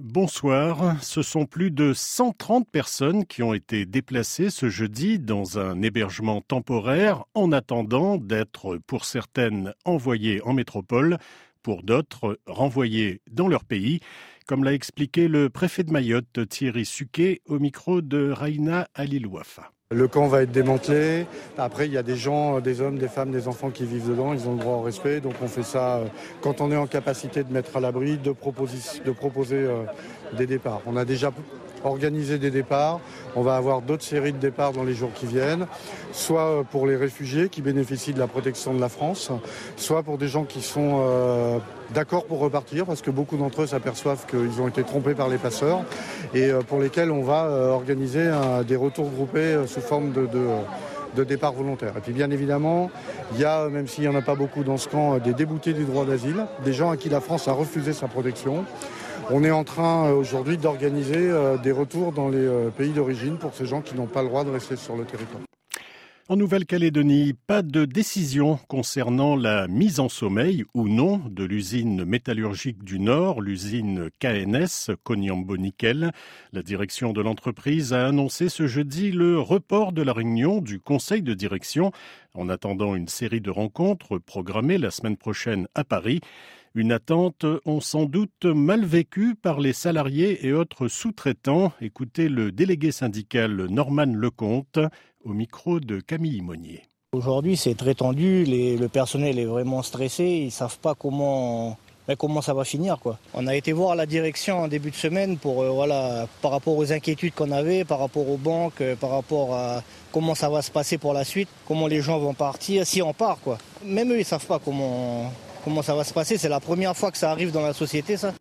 Bonsoir. Ce sont plus de 130 personnes qui ont été déplacées ce jeudi dans un hébergement temporaire en attendant d'être, pour certaines, envoyées en métropole, pour d'autres, renvoyées dans leur pays, comme l'a expliqué le préfet de Mayotte, Thierry Suquet, au micro de Raina Alilouafa. Le camp va être démantelé. Après, il y a des gens, des hommes, des femmes, des enfants qui vivent dedans. Ils ont le droit au respect. Donc on fait ça euh, quand on est en capacité de mettre à l'abri, de, proposer, de proposer euh, des départs. On a déjà organisé des départs. On va avoir d'autres séries de départs dans les jours qui viennent, soit euh, pour les réfugiés qui bénéficient de la protection de la France, soit pour des gens qui sont d'accord pour repartir, parce que beaucoup d'entre eux s'aperçoivent qu'ils ont été trompés par les passeurs, et pour lesquels on va organiser des retours groupés sous forme de, départ volontaire. Et puis bien évidemment, il y a, même s'il n'y en a pas beaucoup dans ce camp, des déboutés du droit d'asile, des gens à qui la France a refusé sa protection. On est en train euh, aujourd'hui d'organiser euh, des retours dans les euh, pays d'origine pour ces gens qui n'ont pas le droit de rester sur le territoire. En Nouvelle-Calédonie, pas de décision concernant la mise en sommeil ou non de l'usine métallurgique du Nord, l'usine KNS Konyambo Nickel. La direction de l'entreprise a annoncé ce jeudi le report de la réunion du conseil de direction en attendant une série de rencontres programmées la semaine prochaine à Paris. Une attente, on sans doute mal vécue par les salariés et autres sous-traitants. Écoutez le délégué syndical Norman Lecomte au micro de Camille Monnier. Aujourd'hui, c'est très tendu, le personnel est vraiment stressé, ils ne savent pas comment, comment ça va finir. On a été voir la direction en début de semaine pour, euh, voilà, par rapport aux inquiétudes qu'on avait, par rapport aux banques, euh, par rapport à comment ça va se passer pour la suite, comment les gens vont partir, si on part. Même eux, ils ne savent pas comment, comment ça va se passer. C'est la première fois que ça arrive dans la société, ça.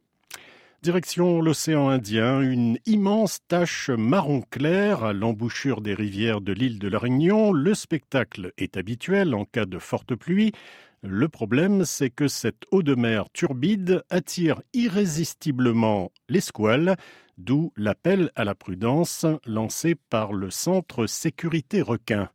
Direction l'océan Indien, une immense tache marron clair à l'embouchure des rivières de l'île de la Réunion. Le spectacle est habituel en cas de forte pluie. Le problème, c'est que cette eau de mer turbide attire irrésistiblement les squales, d'où l'appel à la prudence lancé par le Centre Sécurité Requin.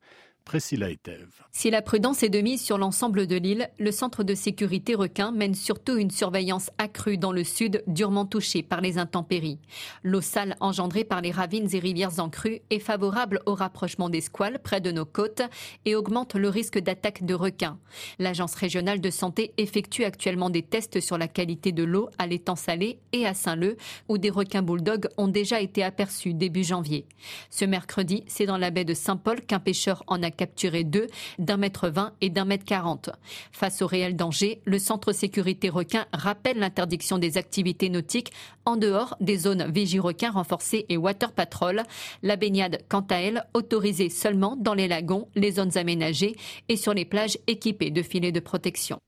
Si la prudence est de mise sur l'ensemble de l'île, le centre de sécurité requin mène surtout une surveillance accrue dans le sud, durement touché par les intempéries. L'eau sale engendrée par les ravines et rivières en crue est favorable au rapprochement des squales près de nos côtes et augmente le risque d'attaque de requins. L'Agence régionale de santé effectue actuellement des tests sur la qualité de l'eau à l'étang salé et à Saint-Leu, où des requins bulldogs ont déjà été aperçus début janvier. Ce mercredi, c'est dans la baie de Saint-Paul qu'un pêcheur en a capturé deux d'un mètre vingt et d'un mètre quarante. Face au réel danger, le Centre sécurité requin rappelle l'interdiction des activités nautiques en dehors des zones vigie-requin renforcées et water patrol. La baignade, quant à elle, autorisée seulement dans les lagons, les zones aménagées et sur les plages équipées de filets de protection.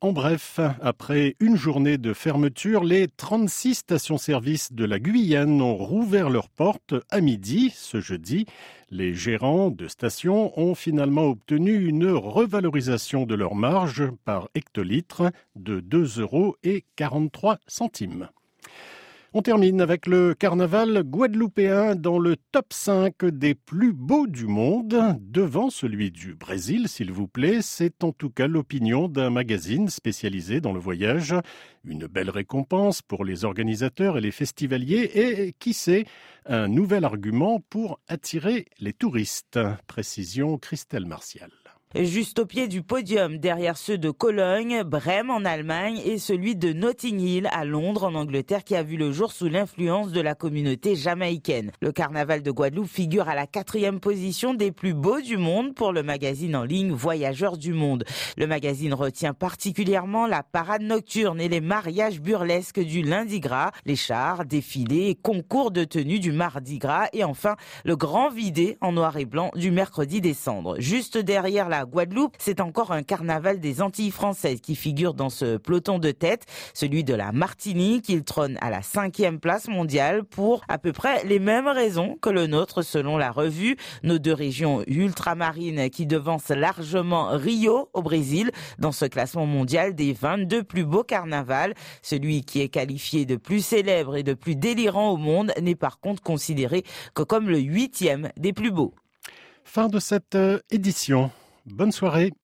En bref, après une journée de fermeture, les 36 stations-service de la Guyane ont rouvert leurs portes à midi ce jeudi. Les gérants de stations ont finalement obtenu une revalorisation de leur marge par hectolitre de 2,43 euros. On termine avec le carnaval guadeloupéen dans le top 5 des plus beaux du monde, devant celui du Brésil, s'il vous plaît. C'est en tout cas l'opinion d'un magazine spécialisé dans le voyage. Une belle récompense pour les organisateurs et les festivaliers et, qui sait, un nouvel argument pour attirer les touristes. Précision Christelle Martial juste au pied du podium derrière ceux de Cologne, Brême en Allemagne et celui de Notting Hill à Londres en Angleterre qui a vu le jour sous l'influence de la communauté jamaïcaine. Le carnaval de Guadeloupe figure à la quatrième position des plus beaux du monde pour le magazine en ligne Voyageurs du Monde. Le magazine retient particulièrement la parade nocturne et les mariages burlesques du lundi gras, les chars, défilés, concours de tenue du mardi gras et enfin le grand vidé en noir et blanc du mercredi décembre. Juste derrière la Guadeloupe, c'est encore un carnaval des Antilles françaises qui figure dans ce peloton de tête, celui de la Martinique. Il trône à la cinquième place mondiale pour à peu près les mêmes raisons que le nôtre selon la revue. Nos deux régions ultramarines qui devancent largement Rio au Brésil dans ce classement mondial des 22 plus beaux carnavals. Celui qui est qualifié de plus célèbre et de plus délirant au monde n'est par contre considéré que comme le huitième des plus beaux. Fin de cette euh, édition. Bonne soirée.